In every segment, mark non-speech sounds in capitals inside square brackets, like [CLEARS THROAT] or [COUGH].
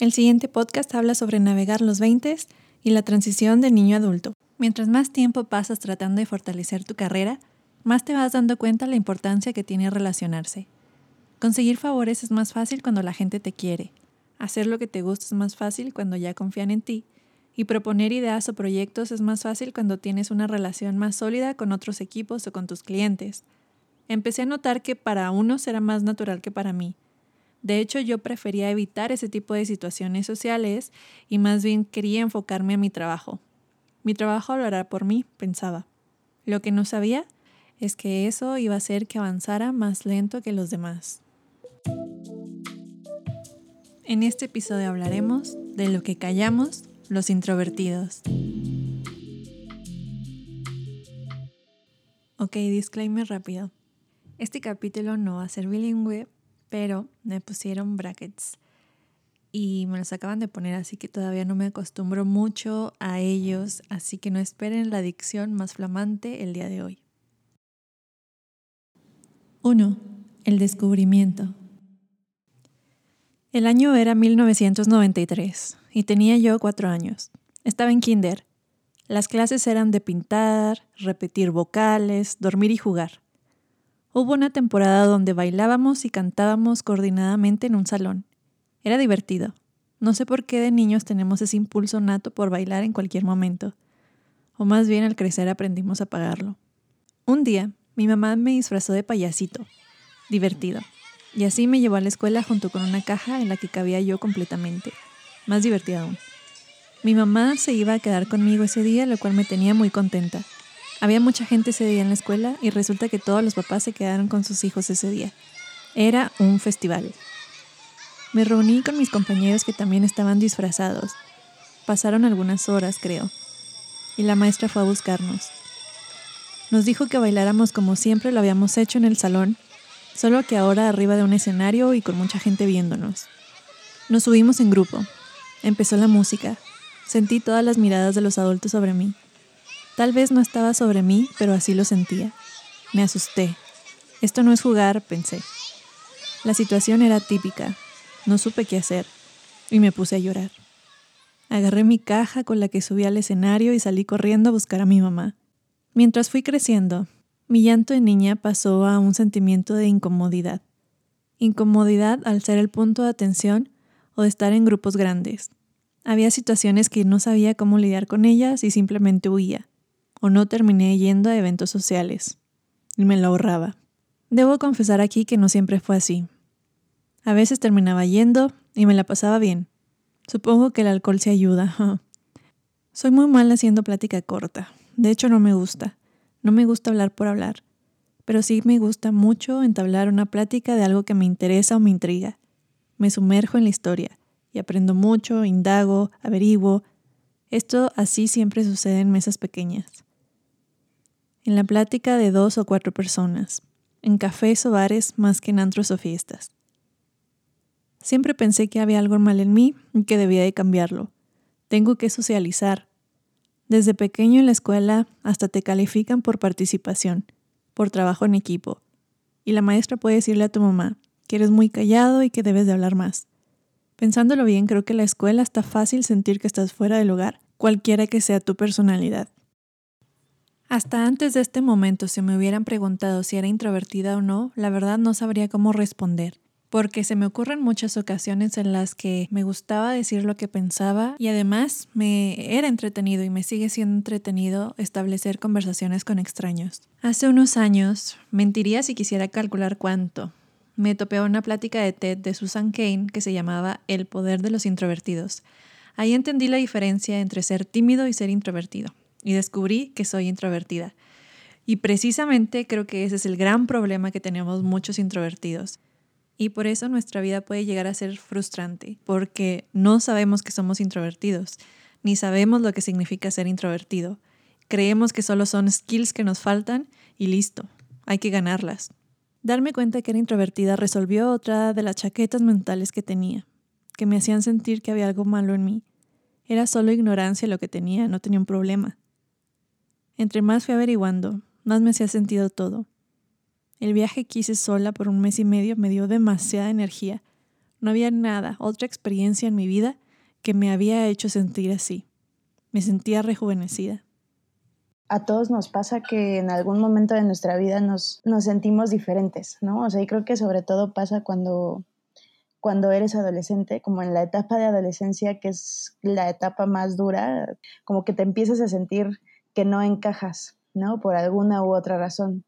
El siguiente podcast habla sobre navegar los 20 y la transición de niño a adulto. Mientras más tiempo pasas tratando de fortalecer tu carrera, más te vas dando cuenta la importancia que tiene relacionarse. Conseguir favores es más fácil cuando la gente te quiere. Hacer lo que te gusta es más fácil cuando ya confían en ti. Y proponer ideas o proyectos es más fácil cuando tienes una relación más sólida con otros equipos o con tus clientes. Empecé a notar que para unos era más natural que para mí. De hecho, yo prefería evitar ese tipo de situaciones sociales y más bien quería enfocarme a mi trabajo. Mi trabajo hablará por mí, pensaba. Lo que no sabía es que eso iba a hacer que avanzara más lento que los demás. En este episodio hablaremos de lo que callamos los introvertidos. Ok, disclaimer rápido. Este capítulo no va a ser bilingüe, pero me pusieron brackets y me los acaban de poner, así que todavía no me acostumbro mucho a ellos, así que no esperen la dicción más flamante el día de hoy. 1. El descubrimiento. El año era 1993 y tenía yo cuatro años. Estaba en kinder. Las clases eran de pintar, repetir vocales, dormir y jugar. Hubo una temporada donde bailábamos y cantábamos coordinadamente en un salón. Era divertido. No sé por qué de niños tenemos ese impulso nato por bailar en cualquier momento. O más bien al crecer aprendimos a pagarlo. Un día, mi mamá me disfrazó de payasito. Divertido. Y así me llevó a la escuela junto con una caja en la que cabía yo completamente. Más divertido aún. Mi mamá se iba a quedar conmigo ese día, lo cual me tenía muy contenta. Había mucha gente ese día en la escuela y resulta que todos los papás se quedaron con sus hijos ese día. Era un festival. Me reuní con mis compañeros que también estaban disfrazados. Pasaron algunas horas, creo. Y la maestra fue a buscarnos. Nos dijo que bailáramos como siempre lo habíamos hecho en el salón, solo que ahora arriba de un escenario y con mucha gente viéndonos. Nos subimos en grupo. Empezó la música. Sentí todas las miradas de los adultos sobre mí. Tal vez no estaba sobre mí, pero así lo sentía. Me asusté. Esto no es jugar, pensé. La situación era típica. No supe qué hacer y me puse a llorar. Agarré mi caja con la que subí al escenario y salí corriendo a buscar a mi mamá. Mientras fui creciendo, mi llanto de niña pasó a un sentimiento de incomodidad. Incomodidad al ser el punto de atención o estar en grupos grandes. Había situaciones que no sabía cómo lidiar con ellas y simplemente huía o no terminé yendo a eventos sociales. Y me lo ahorraba. Debo confesar aquí que no siempre fue así. A veces terminaba yendo y me la pasaba bien. Supongo que el alcohol se ayuda. [LAUGHS] Soy muy mal haciendo plática corta. De hecho, no me gusta. No me gusta hablar por hablar. Pero sí me gusta mucho entablar una plática de algo que me interesa o me intriga. Me sumerjo en la historia y aprendo mucho, indago, averiguo. Esto así siempre sucede en mesas pequeñas en la plática de dos o cuatro personas, en cafés o bares más que en antros o fiestas. Siempre pensé que había algo mal en mí y que debía de cambiarlo. Tengo que socializar. Desde pequeño en la escuela hasta te califican por participación, por trabajo en equipo. Y la maestra puede decirle a tu mamá que eres muy callado y que debes de hablar más. Pensándolo bien, creo que la escuela está fácil sentir que estás fuera del lugar, cualquiera que sea tu personalidad. Hasta antes de este momento, si me hubieran preguntado si era introvertida o no, la verdad no sabría cómo responder, porque se me ocurren muchas ocasiones en las que me gustaba decir lo que pensaba y además me era entretenido y me sigue siendo entretenido establecer conversaciones con extraños. Hace unos años, mentiría si quisiera calcular cuánto, me topé a una plática de TED de Susan Kane que se llamaba El poder de los introvertidos. Ahí entendí la diferencia entre ser tímido y ser introvertido y descubrí que soy introvertida. Y precisamente creo que ese es el gran problema que tenemos muchos introvertidos. Y por eso nuestra vida puede llegar a ser frustrante, porque no sabemos que somos introvertidos, ni sabemos lo que significa ser introvertido. Creemos que solo son skills que nos faltan y listo, hay que ganarlas. Darme cuenta que era introvertida resolvió otra de las chaquetas mentales que tenía, que me hacían sentir que había algo malo en mí. Era solo ignorancia lo que tenía, no tenía un problema. Entre más fui averiguando, más me hacía sentido todo. El viaje que hice sola por un mes y medio me dio demasiada energía, No había nada, otra experiencia en mi vida que me había hecho sentir así. Me sentía rejuvenecida. A todos nos pasa que en algún momento de nuestra vida nos, nos sentimos diferentes, ¿no? O sea, y creo que sobre todo pasa cuando, cuando eres adolescente, como en la etapa de adolescencia, que es la etapa más dura, como que te empiezas a sentir que no encajas, ¿no? Por alguna u otra razón.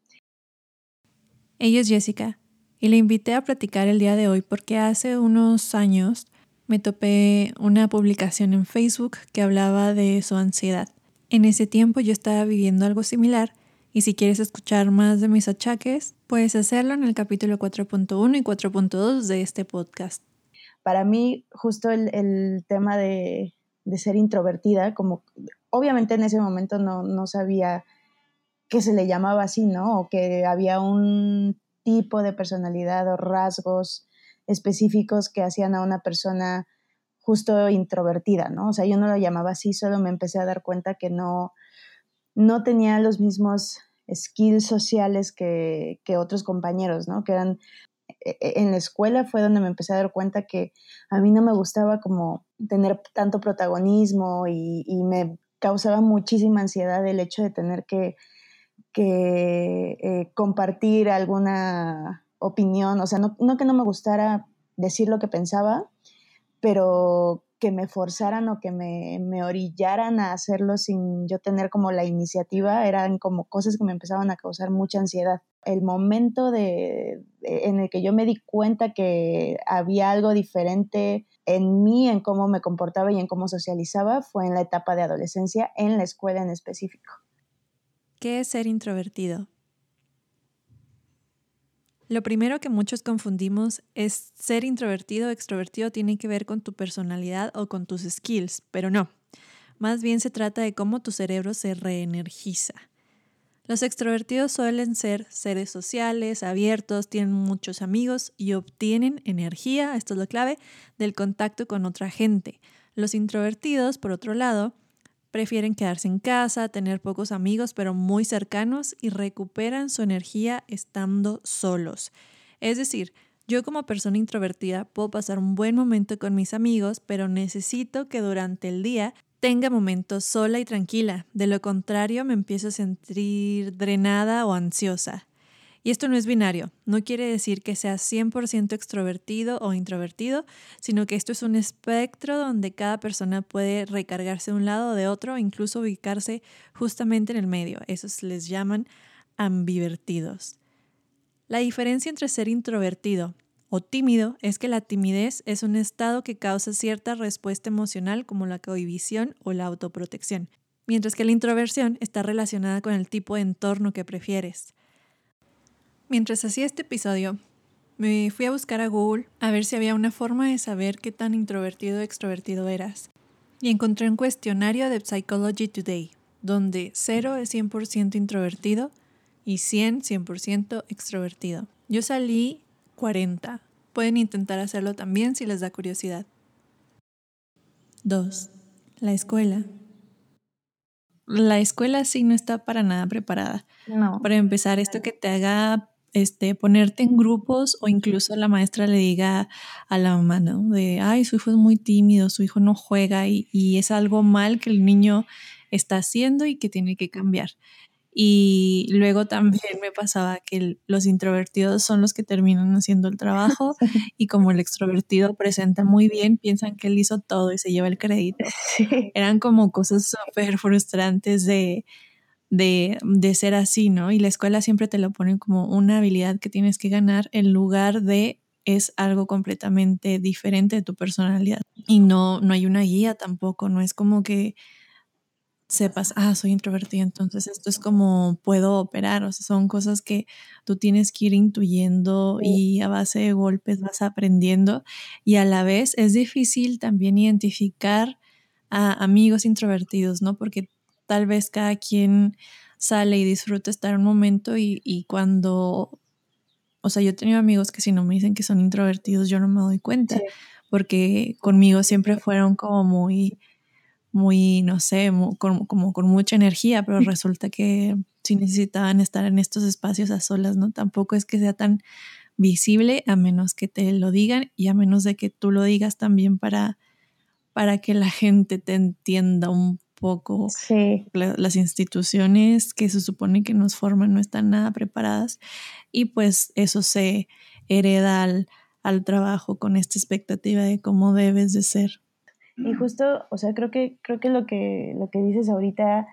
Ella es Jessica y la invité a platicar el día de hoy porque hace unos años me topé una publicación en Facebook que hablaba de su ansiedad. En ese tiempo yo estaba viviendo algo similar y si quieres escuchar más de mis achaques, puedes hacerlo en el capítulo 4.1 y 4.2 de este podcast. Para mí, justo el, tema de, ser introvertida, como obviamente en ese momento no, no sabía que se le llamaba así, ¿no? O que había un tipo de personalidad o rasgos específicos que hacían a una persona justo introvertida, ¿no? O sea, yo no lo llamaba así, solo me empecé a dar cuenta que no, no tenía los mismos skills sociales que, otros compañeros, ¿no? Que eran, e, e, en la escuela fue donde me empecé a dar cuenta que a mí no me gustaba como tener tanto protagonismo y, me causaba muchísima ansiedad el hecho de tener que, que eh, compartir alguna opinión, o sea, no, no que no me gustara decir lo que pensaba, pero que me forzaran o que me, me, orillaran a hacerlo sin yo tener como la iniciativa, eran como cosas que me empezaban a causar mucha ansiedad. El momento de, en el que yo me di cuenta que había algo diferente en mí, en cómo me comportaba y en cómo socializaba, fue en la etapa de adolescencia, en la escuela en específico. ¿Qué es ser introvertido? Lo primero que muchos confundimos es ser introvertido o extrovertido tiene que ver con tu personalidad o con tus skills, pero no. Más bien se trata de cómo tu cerebro se reenergiza. Los extrovertidos suelen ser seres sociales, abiertos, tienen muchos amigos y obtienen energía, esto es lo clave, del contacto con otra gente. Los introvertidos, por otro lado, Prefieren quedarse en casa, tener pocos amigos pero muy cercanos y recuperan su energía estando solos. Es decir, yo como persona introvertida puedo pasar un buen momento con mis amigos, pero necesito que durante el día tenga momentos sola y tranquila. De lo contrario, me empiezo a sentir drenada o ansiosa. Y esto no es binario, no quiere decir que seas 100% extrovertido o introvertido, sino que esto es un espectro donde cada persona puede recargarse de un lado o de otro, incluso ubicarse justamente en el medio. Esos les llaman ambivertidos. La diferencia entre ser introvertido o tímido es que la timidez es un estado que causa cierta respuesta emocional como la cohibición o la autoprotección, mientras que la introversión está relacionada con el tipo de entorno que prefieres. Mientras hacía este episodio, me fui a buscar a Google a ver si había una forma de saber qué tan introvertido o extrovertido eras. Y encontré un cuestionario de Psychology Today, donde 0 es 100% introvertido y 100 100% extrovertido. Yo salí 40. Pueden intentar hacerlo también si les da curiosidad. 2. La escuela. La escuela sí no está para nada preparada. No. Para empezar, esto que te haga este, ponerte en grupos o incluso la maestra le diga a la mamá, ¿no? De, ay, su hijo es muy tímido, su hijo no juega y, y es algo mal que el niño está haciendo y que tiene que cambiar. Y luego también me pasaba que los introvertidos son los que terminan haciendo el trabajo [LAUGHS] y como el extrovertido presenta muy bien, piensan que él hizo todo y se lleva el crédito. Eran como cosas súper frustrantes de, de, de, ser así, ¿no? Y la escuela siempre te lo pone como una habilidad que tienes que ganar en lugar de es algo completamente diferente de tu personalidad. Y no, no hay una guía tampoco, no es como que sepas, ah, soy introvertida, entonces esto es como puedo operar, o sea, son cosas que tú tienes que ir intuyendo y a base de golpes vas aprendiendo y a la vez es difícil también identificar a amigos introvertidos, ¿no? Porque tal vez cada quien sale y disfruta estar un momento y, cuando, o sea, yo he tenido amigos que si no me dicen que son introvertidos, yo no me doy cuenta, porque conmigo siempre fueron como muy, muy, no sé, como, con mucha energía, pero resulta que si necesitaban estar en estos espacios a solas, ¿no? Tampoco es que sea tan visible a menos que te lo digan y a menos de que tú lo digas también para, para que la gente te entienda un poco. las instituciones que se supone que nos forman no están nada preparadas y pues eso se hereda al, al trabajo con esta expectativa de cómo debes de ser. Y justo, o sea, creo que, creo que lo que, lo que dices ahorita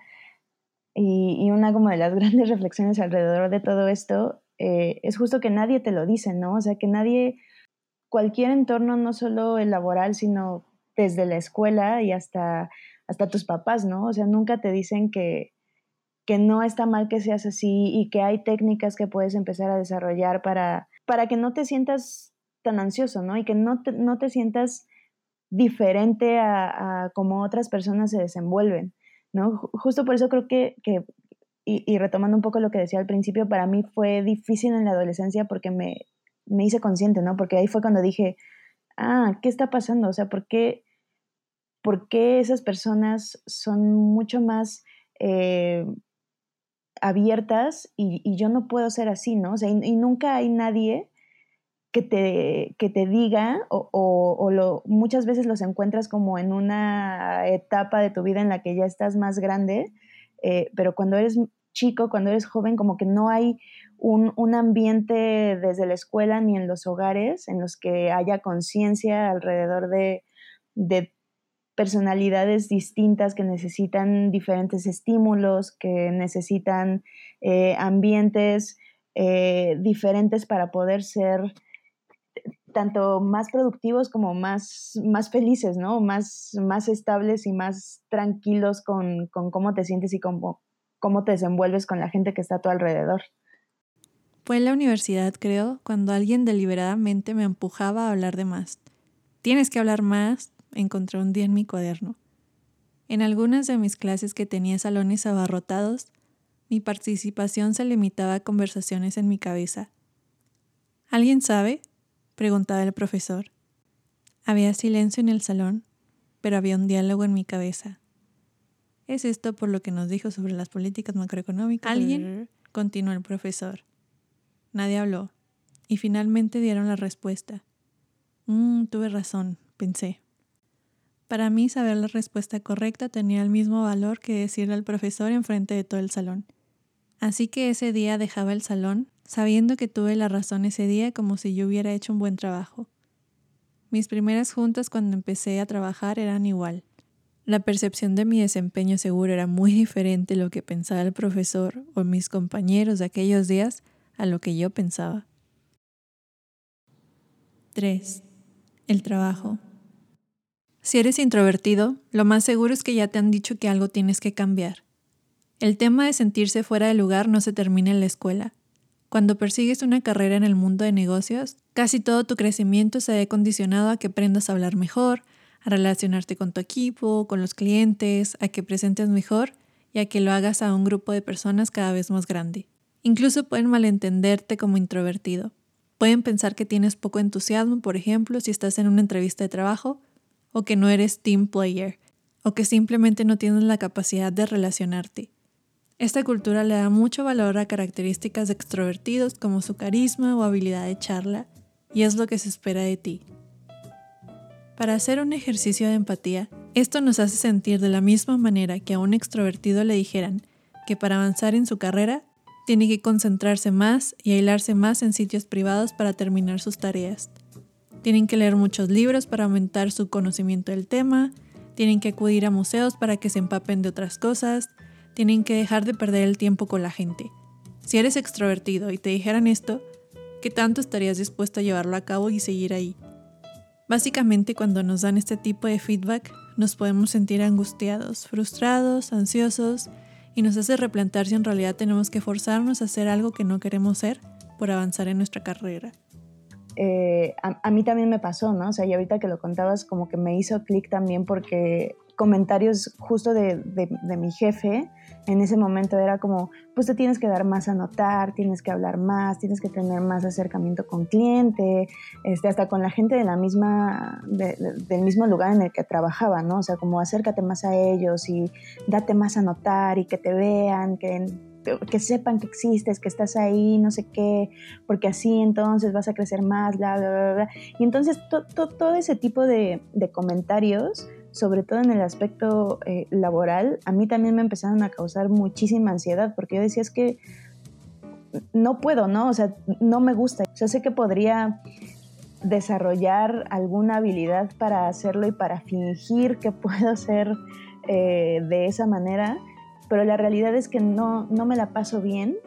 y, una como de las [LAUGHS] grandes reflexiones alrededor de todo esto eh, es justo que nadie te lo dice, ¿no? O sea, que nadie, cualquier entorno, no solo el laboral, sino desde la escuela y hasta, hasta tus papás, ¿no? O sea, nunca te dicen que, que no está mal que seas así y que hay técnicas que puedes empezar a desarrollar para, para que no te sientas tan ansioso, ¿no? Y que no te, no te sientas diferente a, a cómo otras personas se desenvuelven. ¿no? Justo por eso creo que, y, retomando un poco lo que decía al principio, para mí fue difícil en la adolescencia porque me, me hice consciente, ¿no? Porque ahí fue cuando dije, ah, ¿qué está pasando? O sea, ¿por qué, por qué esas personas son mucho más eh, abiertas y, yo no puedo ser así, ¿no? O sea, y nunca hay nadie que te, que te diga o, o, lo, muchas veces los encuentras como en una etapa de tu vida en la que ya estás más grande, eh, pero cuando eres chico, cuando eres joven, como que no hay un, un ambiente desde la escuela ni en los hogares en los que haya conciencia alrededor de, de personalidades distintas que necesitan diferentes estímulos, que necesitan eh, ambientes eh, diferentes para poder ser tanto más productivos como más, más felices, ¿no? Más, más estables y más tranquilos con, cómo te sientes y cómo, cómo te desenvuelves con la gente que está a tu alrededor. Fue en la universidad, creo, cuando alguien deliberadamente me empujaba a hablar de más. Tienes que hablar más, encontré un día en mi cuaderno. En algunas de mis clases que tenía salones abarrotados, mi participación se limitaba a conversaciones en mi cabeza. ¿Alguien sabe? preguntaba el profesor. Había silencio en el salón, pero había un diálogo en mi cabeza. ¿Es esto por lo que nos dijo sobre las políticas macroeconómicas? ¿Alguien? continuó el profesor. Nadie habló, y finalmente dieron la respuesta. Mm, tuve razón, pensé. Para mí saber la respuesta correcta tenía el mismo valor que decirle al profesor enfrente de todo el salón. Así que ese día dejaba el salón sabiendo que tuve la razón ese día como si yo hubiera hecho un buen trabajo. Mis primeras juntas cuando empecé a trabajar eran igual. La percepción de mi desempeño seguro era muy diferente lo que pensaba el profesor o mis compañeros de aquellos días a lo que yo pensaba. 3. El trabajo. Si eres introvertido, lo más seguro es que ya te han dicho que algo tienes que cambiar. El tema de sentirse fuera de lugar no se termina en la escuela. Cuando persigues una carrera en el mundo de negocios, casi todo tu crecimiento se ve condicionado a que aprendas a hablar mejor, a relacionarte con tu equipo, con los clientes, a que presentes mejor y a que lo hagas a un grupo de personas cada vez más grande. Incluso pueden malentenderte como introvertido. Pueden pensar que tienes poco entusiasmo, por ejemplo, si estás en una entrevista de trabajo, o que no eres team player, o que simplemente no tienes la capacidad de relacionarte. Esta cultura le da mucho valor a características de extrovertidos como su carisma o habilidad de charla, y es lo que se espera de ti. Para hacer un ejercicio de empatía, esto nos hace sentir de la misma manera que a un extrovertido le dijeran que para avanzar en su carrera tiene que concentrarse más y aislarse más en sitios privados para terminar sus tareas. Tienen que leer muchos libros para aumentar su conocimiento del tema, tienen que acudir a museos para que se empapen de otras cosas, tienen que dejar de perder el tiempo con la gente. Si eres extrovertido y te dijeran esto, ¿qué tanto estarías dispuesto a llevarlo a cabo y seguir ahí? Básicamente cuando nos dan este tipo de feedback nos podemos sentir angustiados, frustrados, ansiosos y nos hace replantar si en realidad tenemos que forzarnos a hacer algo que no queremos ser por avanzar en nuestra carrera. Eh, a, mí también me pasó, ¿no? O sea, y ahorita que lo contabas como que me hizo clic también porque comentarios justo de, de, mi jefe en ese momento era como, pues te tienes que dar más a notar, tienes que hablar más, tienes que tener más acercamiento con cliente, este, hasta con la gente de la misma, del mismo lugar en el que trabajaba, ¿no? O sea, como acércate más a ellos y date más a notar y que te vean, que que sepan que existes, que estás ahí, no sé qué, porque así entonces vas a crecer más, bla, bla, bla, bla. Y entonces todo ese tipo de, comentarios, sobre todo en el aspecto eh, laboral, a mí también me empezaron a causar muchísima ansiedad, porque yo decía es que no puedo, ¿no? O sea, no me gusta. Yo sé que podría desarrollar alguna habilidad para hacerlo y para fingir que [LAUGHS] puedo ser eh, de esa manera, pero la realidad es que no, no me la paso bien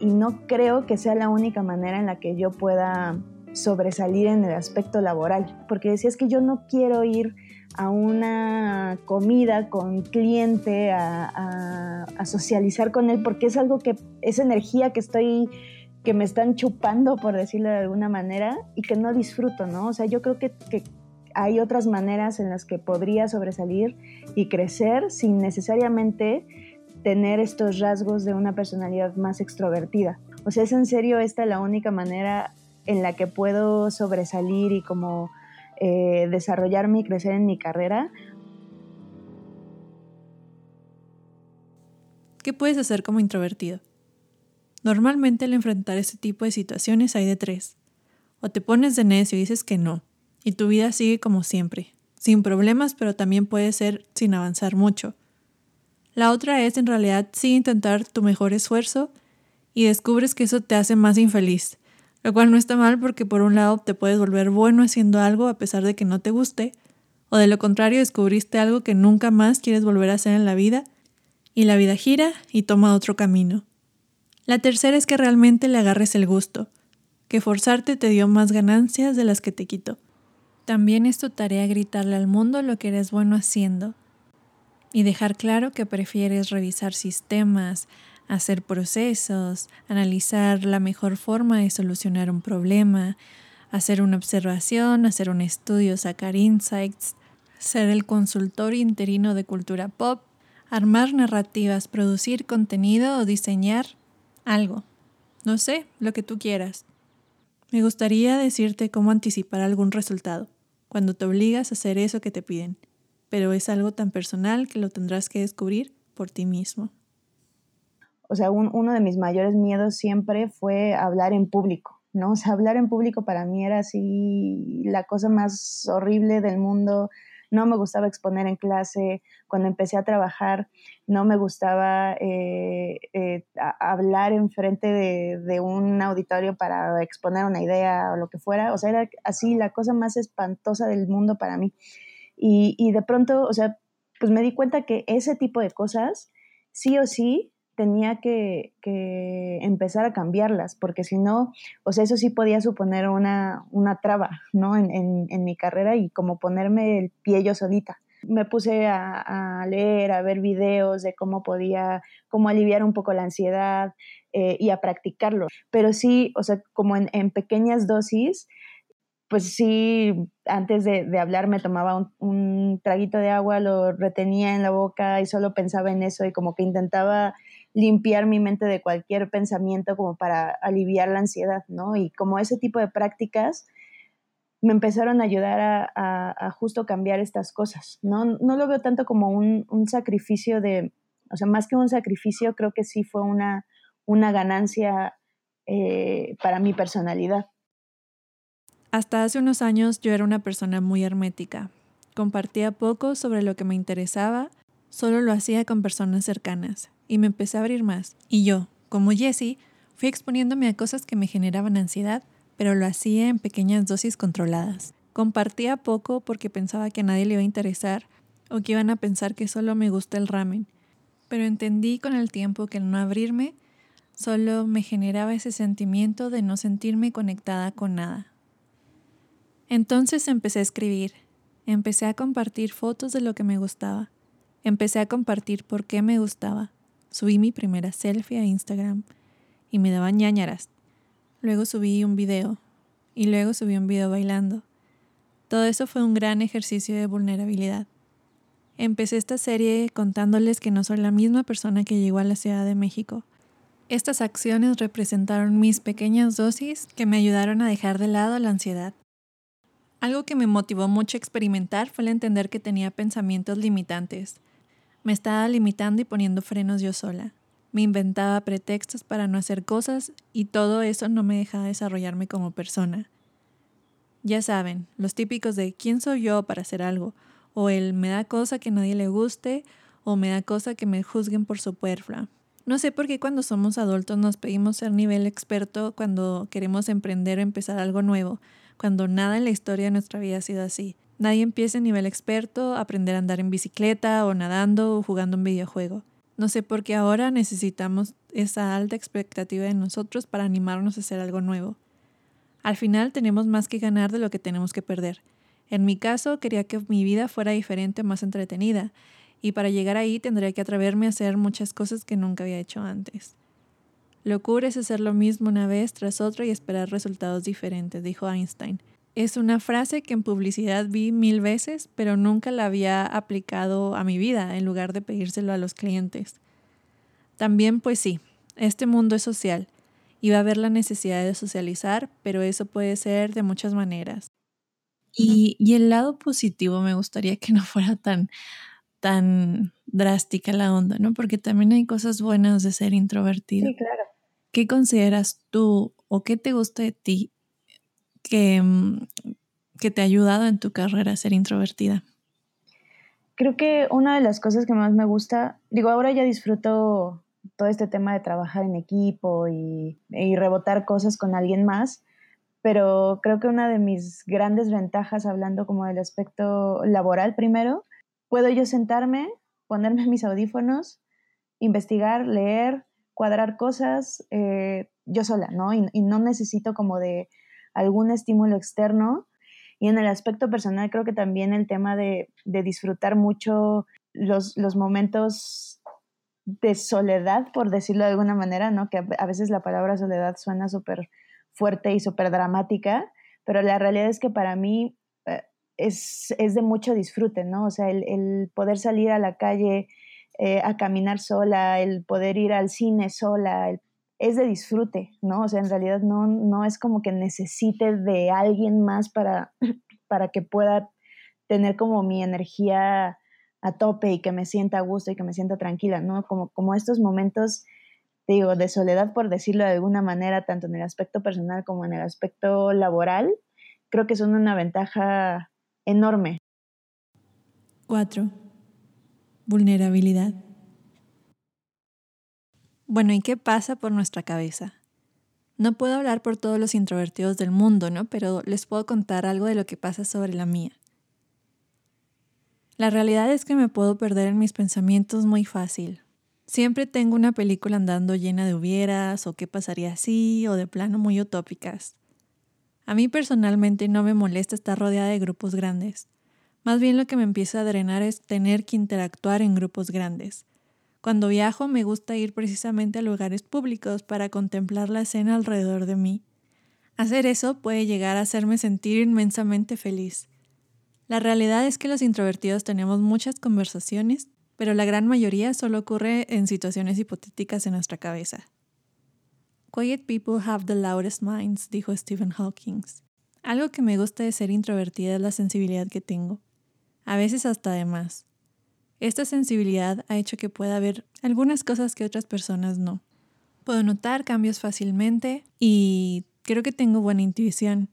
y no creo que sea la única manera en la que yo pueda sobresalir en el aspecto laboral, porque decía es que yo no quiero ir a una comida con cliente, a, socializar con él, porque es algo que, es energía que estoy, que me están chupando, por decirlo de alguna manera, y que no disfruto, ¿no? O sea, yo creo que, que hay otras maneras en las que podría sobresalir y crecer sin necesariamente tener estos rasgos de una personalidad más extrovertida. O sea, es en serio esta la única manera en la que puedo sobresalir y como eh, desarrollarme y crecer en mi carrera. ¿Qué puedes hacer como introvertido? Normalmente al enfrentar este tipo de situaciones hay de tres. O te pones de necio y dices que no, y tu vida sigue como siempre, sin problemas, pero también puede ser sin avanzar mucho. La otra es en realidad sí intentar tu mejor esfuerzo y descubres que eso te hace más infeliz, lo cual no está mal porque por un lado te puedes volver bueno haciendo algo a pesar de que no te guste, o de lo contrario descubriste algo que nunca más quieres volver a hacer en la vida y la vida gira y toma otro camino. La tercera es que realmente le agarres el gusto, que forzarte te dio más ganancias de las que te quitó. También es tu tarea gritarle al mundo lo que eres bueno haciendo y dejar claro que prefieres revisar sistemas, hacer procesos, analizar la mejor forma de solucionar un problema, hacer una observación, hacer un estudio, sacar insights, ser el consultor interino de cultura pop, armar narrativas, producir contenido o diseñar algo. No sé, lo que tú quieras. Me gustaría decirte cómo anticipar algún resultado, cuando te obligas a hacer eso que te piden pero es algo tan personal que lo tendrás que descubrir por ti mismo. O sea, uno de mis mayores miedos siempre fue hablar en público, ¿no? O sea, hablar en público para mí era así la cosa más horrible del mundo. No me gustaba exponer en clase. Cuando empecé a trabajar, no me gustaba eh, eh, hablar enfrente de, de un auditorio para exponer una idea o lo que fuera. O sea, era así la cosa más espantosa del mundo para mí. Y, de pronto, o sea, pues me di cuenta que ese tipo de cosas, sí o sí, tenía que, empezar a cambiarlas, porque si no, o sea, eso sí podía suponer una, traba, ¿no? En, mi carrera y como ponerme el pie yo solita. Me puse a, leer, a ver videos de cómo podía, cómo aliviar un poco la ansiedad eh, y a practicarlo. Pero sí, o sea, como en pequeñas dosis, pues sí, antes de, hablar me tomaba un, traguito de agua, lo retenía en la boca y solo pensaba en eso y como que intentaba limpiar mi mente de cualquier pensamiento como para aliviar la ansiedad, ¿no? Y como ese tipo de prácticas me empezaron a ayudar a, justo cambiar estas cosas, ¿no? No lo veo tanto como un, sacrificio de, o sea, más que un sacrificio, creo que sí fue una, una ganancia eh, para mi personalidad. Hasta hace unos años yo era una persona muy hermética. Compartía poco sobre lo que me interesaba, solo lo hacía con personas cercanas, y me empecé a abrir más. Y yo, como Jessie, fui exponiéndome a cosas que me generaban ansiedad, pero lo hacía en pequeñas dosis controladas. Compartía poco porque pensaba que a nadie le iba a interesar o que iban a pensar que solo me gusta el ramen, pero entendí con el tiempo que el no abrirme solo me generaba ese sentimiento de no sentirme conectada con nada. Entonces empecé a escribir, empecé a compartir fotos de lo que me gustaba, empecé a compartir por qué me gustaba, subí mi primera selfie a Instagram y me daban ñañaras. Luego subí un video y luego subí un video bailando. Todo eso fue un gran ejercicio de vulnerabilidad. Empecé esta serie contándoles que no soy la misma persona que llegó a la Ciudad de México. Estas acciones representaron mis pequeñas dosis que me ayudaron a dejar de lado la ansiedad. Algo que me motivó mucho a experimentar fue el entender que tenía pensamientos limitantes. Me estaba limitando y poniendo frenos yo sola. Me inventaba pretextos para no hacer cosas y todo eso no me dejaba desarrollarme como persona. Ya saben, los típicos de quién soy yo para hacer algo, o el me da cosa que nadie le guste, o me da cosa que me juzguen por superflua. No sé por qué cuando somos adultos nos pedimos ser nivel experto cuando queremos emprender o empezar algo nuevo, cuando nada en la historia de nuestra vida ha sido así. Nadie empieza en nivel experto a aprender a andar en bicicleta o nadando o jugando un videojuego. No sé por qué ahora necesitamos esa alta expectativa de nosotros para animarnos a hacer algo nuevo. Al final tenemos más que ganar de lo que tenemos que perder. En mi caso, quería que mi vida fuera diferente, más entretenida, y para llegar ahí tendría que atreverme a hacer muchas cosas que nunca había hecho antes. Locura es hacer lo mismo una vez tras otra y esperar resultados diferentes, dijo Einstein. Es una frase que en publicidad vi mil veces, pero nunca la había aplicado a mi vida en lugar de pedírselo a los clientes. También, pues sí, este mundo es social y va a haber la necesidad de socializar, pero eso puede ser de muchas maneras. Y, y el lado positivo me gustaría que no fuera tan tan drástica la onda, ¿no? Porque también hay cosas buenas de ser introvertido. Sí, claro. ¿Qué consideras tú o qué te gusta de ti que, mm, que te ha ayudado en tu carrera a ser introvertida? Creo que una de las cosas que más me gusta, digo, ahora ya disfruto todo este tema de trabajar en equipo y rebotar cosas con alguien más, pero creo que una de mis grandes ventajas, hablando como del aspecto laboral primero, puedo yo sentarme, ponerme [LAUGHS] mis audífonos, investigar, leer, cuadrar cosas eh, yo sola, ¿no? Y, no necesito como de algún estímulo externo. Y en el aspecto personal creo que también el tema de, disfrutar mucho los, momentos de soledad, por decirlo de alguna manera, ¿no? Que a veces la palabra soledad suena súper fuerte y súper dramática, pero la realidad es que para mí es, de mucho disfrute, ¿no? O sea, el, poder salir a la calle eh, a caminar sola, el poder ir al cine sola, es de disfrute, ¿no? O sea, en realidad no, no es como que necesite de alguien más para, [CLEARS THROAT] para que pueda tener como mi energía a tope y que me sienta a gusto y que me sienta tranquila, ¿no? Como, como estos momentos, digo, de soledad, por decirlo de alguna manera, tanto en el aspecto personal como en el aspecto laboral, creo que son una ventaja enorme. 4. Vulnerabilidad. Bueno, ¿y qué pasa por nuestra cabeza? No puedo hablar por todos los introvertidos del mundo, ¿no? Pero les puedo contar algo de lo que pasa sobre la mía. La realidad es que me puedo perder en mis pensamientos muy fácil. Siempre tengo una película andando llena de hubieras o qué pasaría así o de plano muy utópicas. A mí personalmente no me molesta estar rodeada de grupos grandes. Más bien lo que me empieza a drenar es tener que interactuar en grupos grandes. Cuando viajo me gusta ir precisamente a lugares públicos para contemplar la escena alrededor de mí. Hacer eso puede llegar a hacerme sentir inmensamente feliz. La realidad es que los introvertidos tenemos muchas conversaciones, pero la gran mayoría solo ocurre en situaciones hipotéticas en nuestra cabeza. Quiet people have the loudest minds, dijo Stephen Hawking. Algo que me gusta de ser introvertida es la sensibilidad que tengo, a veces hasta de más. Esta sensibilidad ha hecho que pueda ver algunas cosas que otras personas no. Puedo notar cambios fácilmente y creo que tengo buena intuición.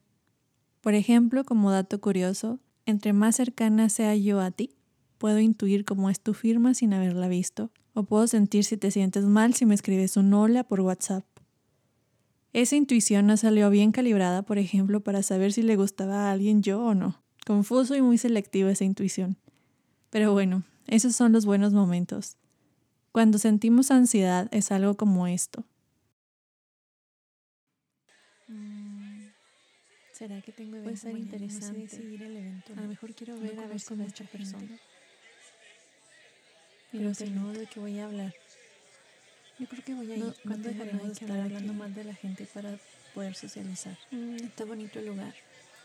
Por ejemplo, como dato curioso, entre más cercana sea yo a ti, puedo intuir cómo es tu firma sin haberla visto, o puedo sentir si te sientes mal si me escribes un hola por WhatsApp. Esa intuición no salió bien calibrada, por ejemplo, para saber si le gustaba a alguien yo o no. Confuso y muy selectivo esa intuición. Pero bueno, esos son los buenos momentos. Cuando sentimos ansiedad es algo como esto. Mm, ¿Será que tengo Puede ser interesante seguir el evento. A lo mejor quiero ver a ver con mucha persona. Pero si no, ¿de qué voy a hablar? Yo creo que voy a ir. No, ¿Cuándo dejaremos de estar hablando más de la gente para poder socializar? Mm, está bonito el lugar.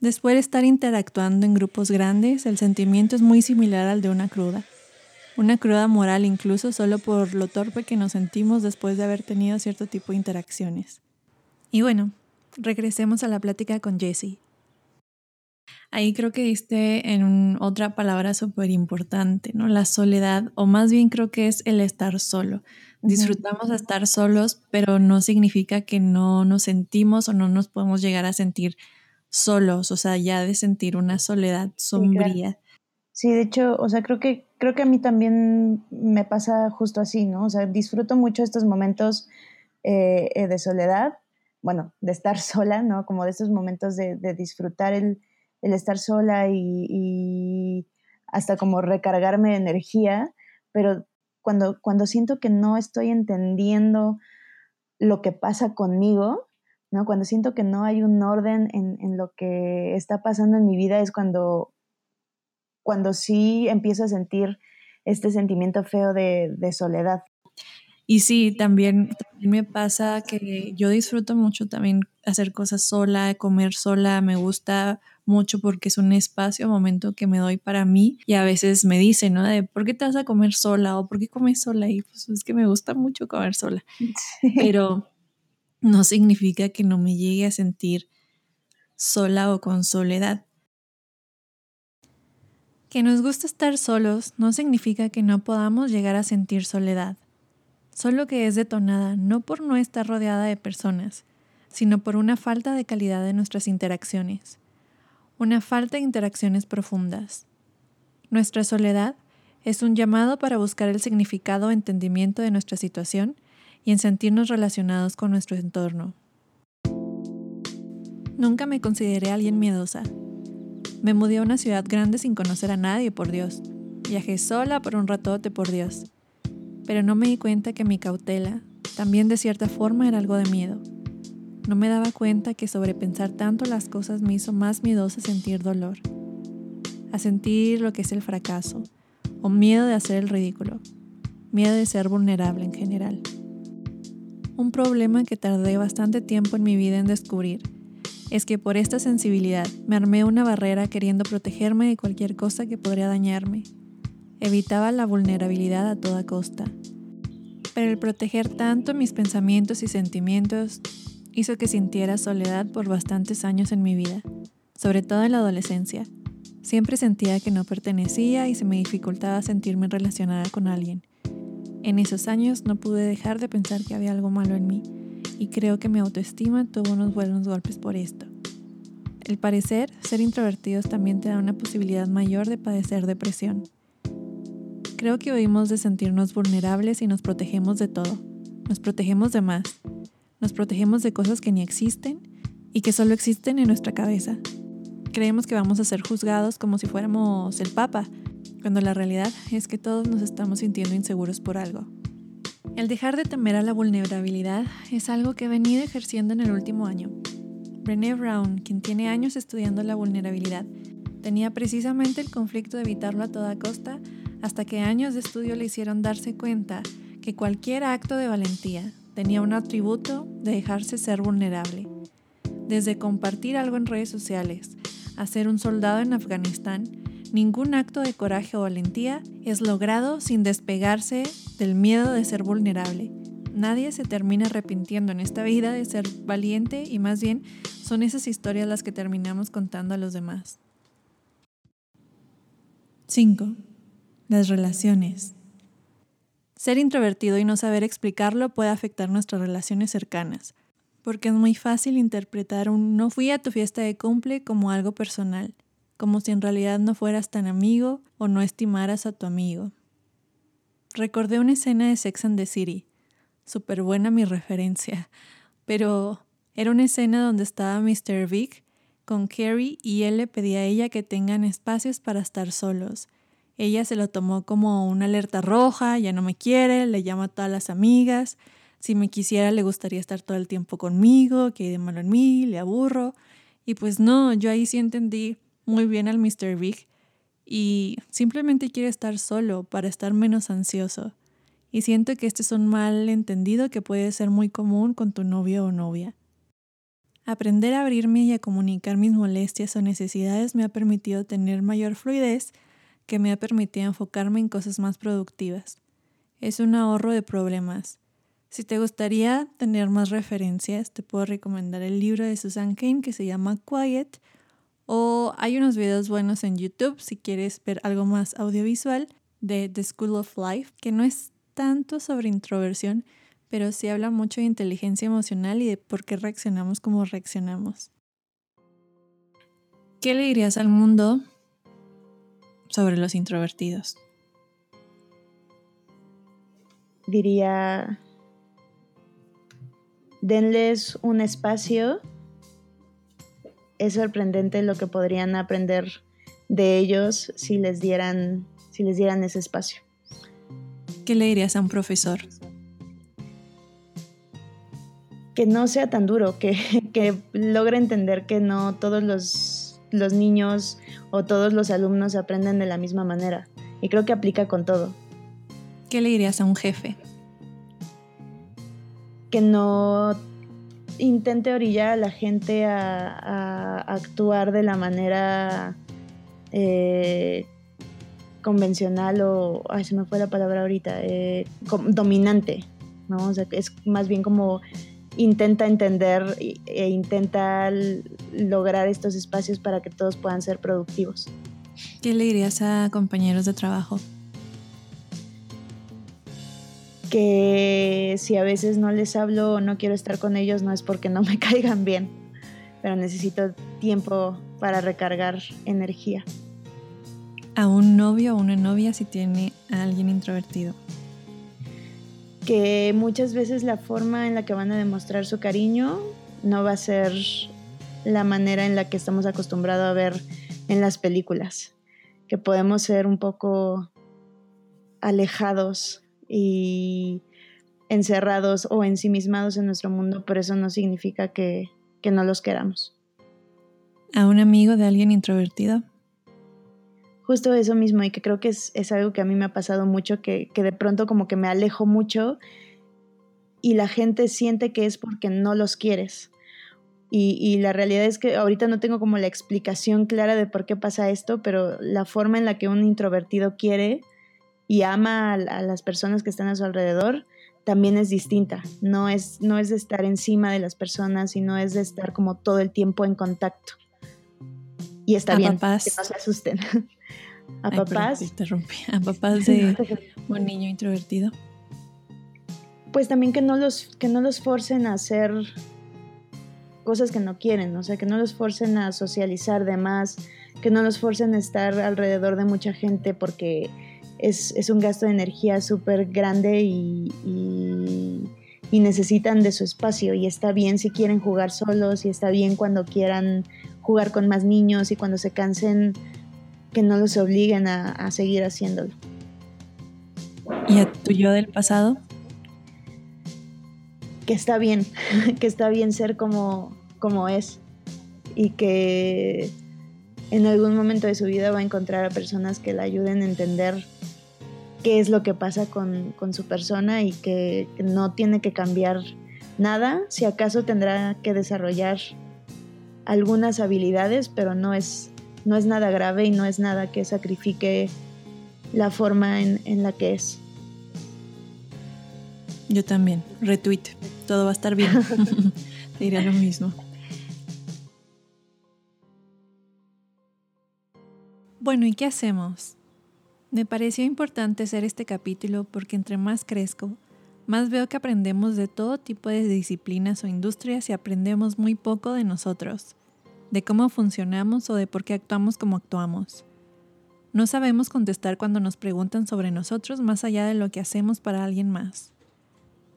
Después de estar interactuando en grupos grandes, el sentimiento es muy similar al de una cruda. Una cruda moral incluso solo por lo torpe que nos sentimos después de haber tenido cierto tipo de interacciones. Y bueno, regresemos a la plática con Jessie. Ahí creo que diste en otra palabra súper importante, ¿no? La soledad, o más bien creo que es el estar solo. Disfrutamos de estar solos, pero no significa que no nos sentimos o no nos podemos llegar a sentir solos, o sea, ya de sentir una soledad sombría. Sí, de hecho, o sea, creo que, creo que a mí también me pasa justo así, ¿no? O sea, disfruto mucho estos momentos eh, eh, de soledad, bueno, de estar [LAUGHS] sola, ¿no? Como de estos momentos de, disfrutar el, estar sola y, hasta como recargarme de energía, pero cuando, cuando siento que no estoy entendiendo lo que pasa conmigo, ¿no? Cuando siento que no hay un orden en, en, lo que está pasando en mi vida es cuando, cuando sí empiezo a sentir este sentimiento feo de, de soledad. Y sí, también, me pasa que yo disfruto mucho también hacer cosas sola, comer sola, me gusta mucho porque es un espacio, momento que me doy para mí y a veces me dicen, ¿no? De, ¿por qué te vas a comer sola o por qué comes sola? Y pues es que me gusta mucho comer sola. [LAUGHS] Pero no significa que no me llegue a sentir sola o con soledad. Que nos gusta estar solos no significa que no podamos llegar a sentir soledad solo que es detonada no por no estar rodeada de personas, sino por una falta de calidad de nuestras interacciones, una falta de interacciones profundas. Nuestra soledad es un llamado para buscar el significado o entendimiento de nuestra situación y en sentirnos relacionados con nuestro entorno. Nunca me consideré alguien miedosa. Me mudé a una ciudad grande sin conocer a nadie, por Dios. Viajé sola por un ratote, por Dios pero no me di cuenta que mi cautela también de cierta forma era algo de miedo. No me daba cuenta que sobrepensar tanto las cosas me hizo más miedosa sentir dolor, a sentir lo que es el fracaso, o miedo de hacer el ridículo, miedo de ser vulnerable en general. Un problema que tardé bastante tiempo en mi vida en descubrir es que por esta sensibilidad me armé una barrera queriendo protegerme de cualquier cosa que podría dañarme, Evitaba la vulnerabilidad a toda costa. Pero el proteger tanto mis pensamientos y sentimientos hizo que sintiera soledad por bastantes años en mi vida, sobre todo en la adolescencia. Siempre sentía que no pertenecía y se me dificultaba sentirme relacionada con alguien. En esos años no pude dejar de pensar que había algo malo en mí y creo que mi autoestima tuvo unos buenos golpes por esto. El parecer, ser introvertidos también te da una posibilidad mayor de padecer depresión. Creo que oímos de sentirnos vulnerables y nos protegemos de todo. Nos protegemos de más. Nos protegemos de cosas que ni existen y que solo existen en nuestra cabeza. Creemos que vamos a ser juzgados como si fuéramos el Papa, cuando la realidad es que todos nos estamos sintiendo inseguros por algo. El dejar de temer a la vulnerabilidad es algo que he venido ejerciendo en el último año. Brené Brown, quien tiene años estudiando la vulnerabilidad, tenía precisamente el conflicto de evitarlo a toda costa hasta que años de estudio le hicieron darse cuenta que cualquier acto de valentía tenía un atributo de dejarse ser vulnerable. Desde compartir algo en redes sociales a ser un soldado en Afganistán, ningún acto de coraje o valentía es logrado sin despegarse del miedo de ser vulnerable. Nadie se termina arrepintiendo en esta vida de ser valiente y más bien son esas historias las que terminamos contando a los demás. 5. Las relaciones. Ser introvertido y no saber explicarlo puede afectar nuestras relaciones cercanas, porque es muy fácil interpretar un no fui a tu fiesta de cumple como algo personal, como si en realidad no fueras tan amigo o no estimaras a tu amigo. Recordé una escena de Sex and the City, súper buena mi referencia, pero era una escena donde estaba Mr. Vic con Carrie y él le pedía a ella que tengan espacios para estar solos ella se lo tomó como una alerta roja, ya no me quiere, le llama a todas las amigas. Si me quisiera, le gustaría estar todo el tiempo conmigo, que hay de malo en mí, le aburro. Y pues no, yo ahí sí entendí muy bien al Mr. Big y simplemente quiere estar solo para estar menos ansioso. y siento que este es un mal entendido que puede ser muy común con tu novio o novia. Aprender a abrirme y a comunicar mis molestias o necesidades me ha permitido tener mayor fluidez que me ha permitido enfocarme en cosas más productivas. Es un ahorro de problemas. Si te gustaría tener más referencias, te puedo recomendar el libro de Susan Kane que se llama Quiet o hay unos videos buenos en YouTube si quieres ver algo más audiovisual de The School of Life, que no es tanto sobre introversión, pero sí habla mucho de inteligencia emocional y de por qué reaccionamos como reaccionamos. ¿Qué le dirías al mundo sobre los introvertidos? Diría, denles un espacio. Es sorprendente lo que podrían aprender de ellos si les dieran, si les dieran ese espacio. ¿Qué le dirías a un profesor? Que no sea tan duro, que, [LAUGHS] que logre entender que no todos los, los niños o todos los alumnos aprenden de la misma manera. Y creo que aplica con todo. ¿Qué le dirías a un jefe? Que no intente orillar a la gente a, actuar de la manera eh, convencional o, ay, se me fue la palabra ahorita, eh, dominante, ¿no? Es más bien como intenta entender e intenta lograr estos espacios para que todos puedan ser productivos. ¿Qué le dirías a compañeros de trabajo? Que si a veces no les hablo o no quiero estar con ellos no es porque no me [LAUGHS] caigan bien, pero necesito tiempo para recargar energía a un novio o una novia si tiene a alguien introvertido? Que muchas veces la forma en la que van a demostrar su cariño no va a ser la manera en la que estamos acostumbrados a ver en las películas, que podemos ser un poco alejados y encerrados o ensimismados en nuestro mundo, pero eso no significa que, que no los queramos. ¿A un amigo de alguien introvertido? justo eso mismo y que creo que es, algo que a mí me ha pasado mucho, que, de pronto como que me alejo mucho y la gente siente que es porque no los quieres. Y, la realidad es que ahorita no tengo como la explicación clara de por qué pasa esto, pero la forma en la que un introvertido quiere y ama a, las personas que están a su alrededor también es distinta. No es, no es de estar encima de las personas y no es de estar como todo el tiempo en contacto. Y está bien, que no se asusten. [LAUGHS] A papás. A [LAUGHS] papás de un niño introvertido. Pues también que no los, que no los forcen a hacer cosas que no quieren, o sea, que no los forcen a socializar de más, que no los forcen a estar alrededor de mucha gente porque es, un gasto de energía súper grande y, y, necesitan de su espacio y está bien si quieren jugar solos y está bien cuando quieran jugar con más niños y cuando se cansen que no los obliguen a, seguir haciéndolo. ¿Y a tu yo del pasado? Que está bien, [LAUGHS] que está bien ser como, como es y que en algún momento de su vida va a encontrar a personas que le ayuden a entender qué es lo que pasa con, con su persona y que no tiene que cambiar nada, si acaso tendrá que desarrollar algunas habilidades, pero no es no es nada grave y no es nada que sacrifique la forma en, la que es. Yo también, retweet, todo va a estar bien. Te [LAUGHS] diré lo mismo. Bueno, ¿y qué hacemos? Me pareció importante hacer este capítulo porque entre más crezco, más veo que aprendemos de todo tipo de disciplinas o industrias y aprendemos muy poco de nosotros de cómo funcionamos o de por qué actuamos como actuamos. No sabemos contestar cuando nos preguntan sobre nosotros más allá de lo que hacemos para alguien más.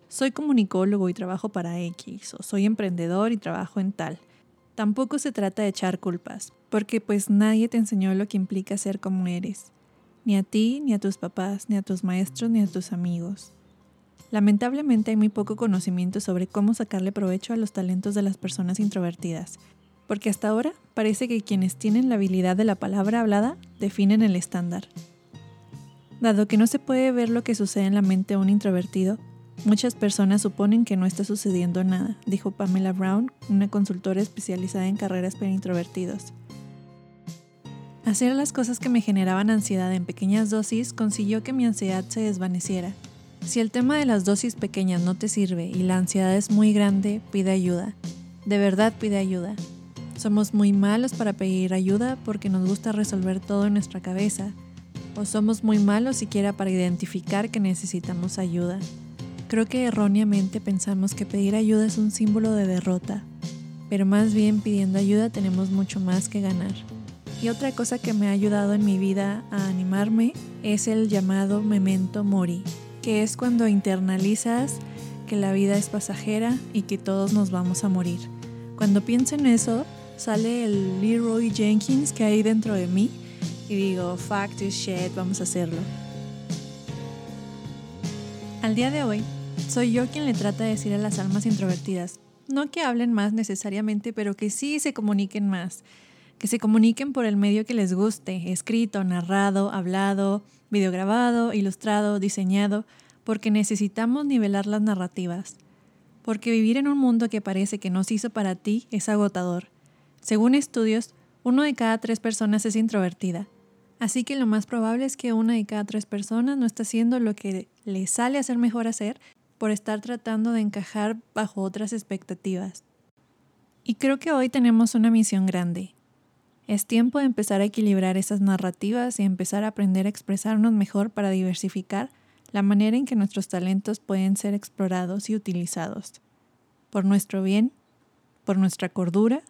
Soy comunicólogo y trabajo para X, o soy emprendedor y trabajo en tal. Tampoco se trata de echar culpas, porque pues nadie te enseñó lo que implica ser como eres. Ni a ti, ni a tus papás, ni a tus maestros, ni a tus amigos. Lamentablemente hay muy poco conocimiento sobre cómo sacarle provecho a los talentos de las personas introvertidas, porque hasta ahora parece que quienes tienen la habilidad de la palabra hablada definen el estándar. Dado que no se puede ver lo que sucede en la mente de un introvertido, muchas personas suponen que no está sucediendo nada, dijo Pamela Brown, una consultora especializada en carreras para introvertidos. Hacer las cosas que me generaban ansiedad en pequeñas dosis consiguió que mi ansiedad se desvaneciera. Si el tema de las dosis pequeñas no te sirve y la ansiedad es muy grande, pide ayuda. De verdad pide ayuda. Somos muy malos para pedir ayuda porque nos gusta resolver todo en nuestra cabeza. O somos muy malos siquiera para identificar que necesitamos ayuda. Creo que erróneamente pensamos que pedir ayuda es un símbolo de derrota, pero más bien pidiendo ayuda tenemos mucho más que ganar. Y otra cosa que me ha ayudado en mi vida a animarme es el llamado memento mori, que es cuando internalizas que la vida es pasajera y que todos nos vamos a morir. Cuando pienso en eso, sale el Leroy Jenkins que hay dentro de mí y digo, fuck this shit, vamos a hacerlo. Al día de hoy, soy yo quien le trata de decir a las almas introvertidas, no que hablen más necesariamente, pero que sí se comuniquen más que se comuniquen por el medio que les guste, escrito, narrado, hablado, videograbado, ilustrado, diseñado, porque necesitamos nivelar las narrativas. Porque vivir en un mundo que parece que no se hizo para ti es agotador. Según estudios, uno de cada tres personas es introvertida. Así que lo más probable es que una de cada tres personas no está haciendo lo que le sale a ser mejor hacer por estar tratando de encajar bajo otras expectativas. Y creo que hoy tenemos una misión grande, es tiempo de empezar a equilibrar esas narrativas y empezar a aprender a expresarnos mejor para diversificar la manera en que nuestros talentos pueden ser explorados y utilizados. Por nuestro bien, por nuestra cordura,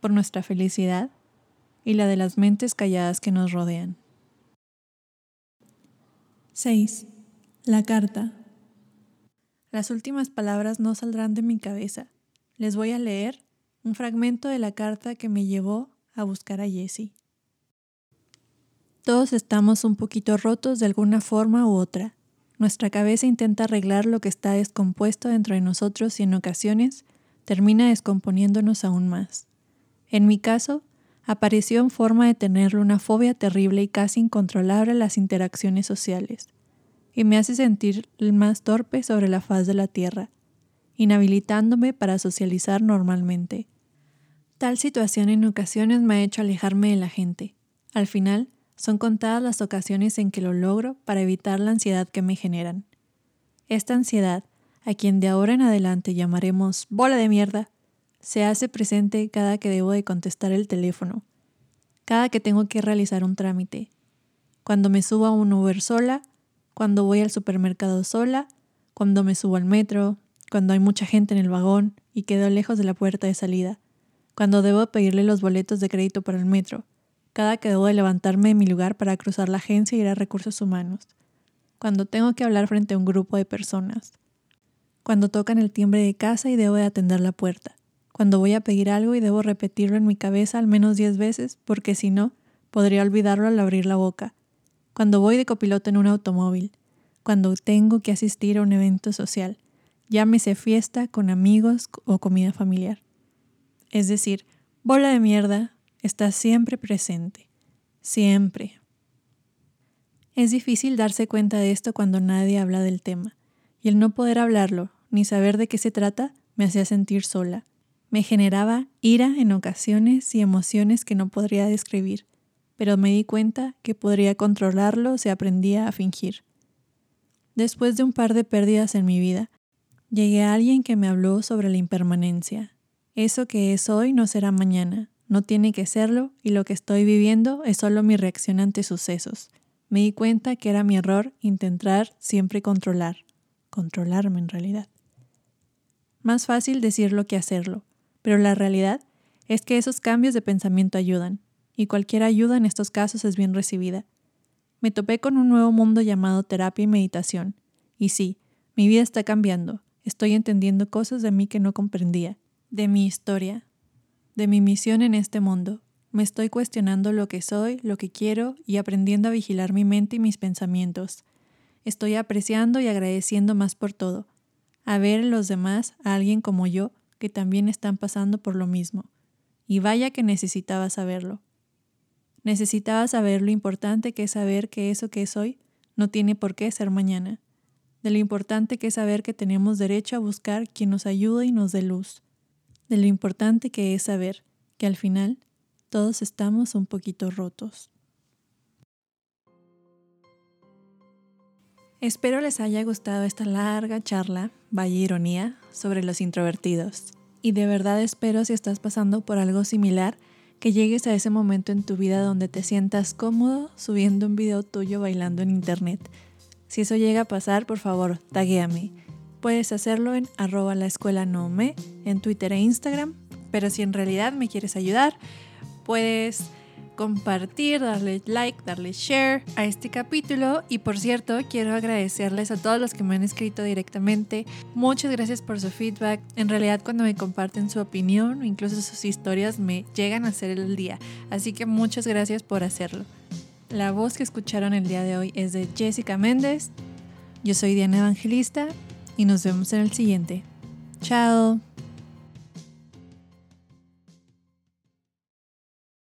por nuestra felicidad y la de las mentes calladas que nos rodean. 6. La carta. Las últimas palabras no saldrán de mi cabeza. Les voy a leer un fragmento de la carta que me llevó a buscar a Jessie. Todos estamos un poquito rotos de alguna forma u otra. Nuestra cabeza intenta arreglar lo que está descompuesto dentro de nosotros y en ocasiones termina descomponiéndonos aún más. En mi caso, apareció en forma de tenerle una fobia terrible y casi incontrolable a las interacciones sociales, y me hace sentir el más torpe sobre la faz de la Tierra, inhabilitándome para socializar normalmente. Tal situación en ocasiones me ha hecho alejarme de la gente. Al final, son contadas las ocasiones en que lo logro para evitar la ansiedad que me generan. Esta ansiedad, a quien de ahora en adelante llamaremos bola de mierda, se hace presente cada que debo de contestar el teléfono, cada que tengo que realizar un trámite, cuando me subo a un Uber sola, cuando voy al supermercado sola, cuando me subo al metro, cuando hay mucha gente en el vagón y quedo lejos de la puerta de salida cuando debo pedirle los boletos de crédito para el metro, cada que debo de levantarme de mi lugar para cruzar la agencia y ir a recursos humanos, cuando tengo que hablar frente a un grupo de personas, cuando tocan el timbre de casa y debo de atender la puerta, cuando voy a pedir algo y debo repetirlo en mi cabeza al menos diez veces, porque si no, podría olvidarlo al abrir la boca, cuando voy de copiloto en un automóvil, cuando tengo que asistir a un evento social, llámese fiesta con amigos o comida familiar es decir, bola de mierda, está siempre presente, siempre. Es difícil darse cuenta de esto cuando nadie habla del tema, y el no poder hablarlo ni saber de qué se trata me hacía sentir sola. Me generaba ira en ocasiones y emociones que no podría describir, pero me di cuenta que podría controlarlo si aprendía a fingir. Después de un par de pérdidas en mi vida, llegué a alguien que me habló sobre la impermanencia, eso que es hoy no será mañana, no tiene que serlo y lo que estoy viviendo es solo mi reacción ante sucesos. Me di cuenta que era mi error intentar siempre controlar, controlarme en realidad. Más fácil decirlo que hacerlo, pero la realidad es que esos cambios de pensamiento ayudan, y cualquier ayuda en estos casos es bien recibida. Me topé con un nuevo mundo llamado terapia y meditación, y sí, mi vida está cambiando, estoy entendiendo cosas de mí que no comprendía, de mi historia, de mi misión en este mundo. Me estoy cuestionando lo que soy, lo que quiero y aprendiendo a vigilar mi mente y mis pensamientos. Estoy apreciando y agradeciendo más por todo, a ver en los demás a alguien como yo que también están pasando por lo mismo. Y vaya que necesitaba saberlo. Necesitaba saber lo importante que es saber que eso que soy no tiene por qué ser mañana. De lo importante que es saber que tenemos derecho a buscar quien nos ayude y nos dé luz. De lo importante que es saber que al final todos estamos un poquito rotos. Espero les haya gustado esta larga charla, vaya ironía, sobre los introvertidos. Y de verdad espero si estás pasando por algo similar, que llegues a ese momento en tu vida donde te sientas cómodo subiendo un video tuyo bailando en internet. Si eso llega a pasar, por favor, taguéame. Puedes hacerlo en arroba la escuela no me, en Twitter e Instagram, pero si en realidad me quieres ayudar, puedes compartir, darle like, darle share a este capítulo. Y por cierto, quiero agradecerles a todos los que me han escrito directamente. Muchas gracias por su feedback. En realidad cuando me comparten su opinión o incluso sus historias me llegan a hacer el día. Así que muchas gracias por hacerlo. La voz que escucharon el día de hoy es de Jessica Méndez. Yo soy Diana Evangelista y nos vemos en el siguiente. Chao.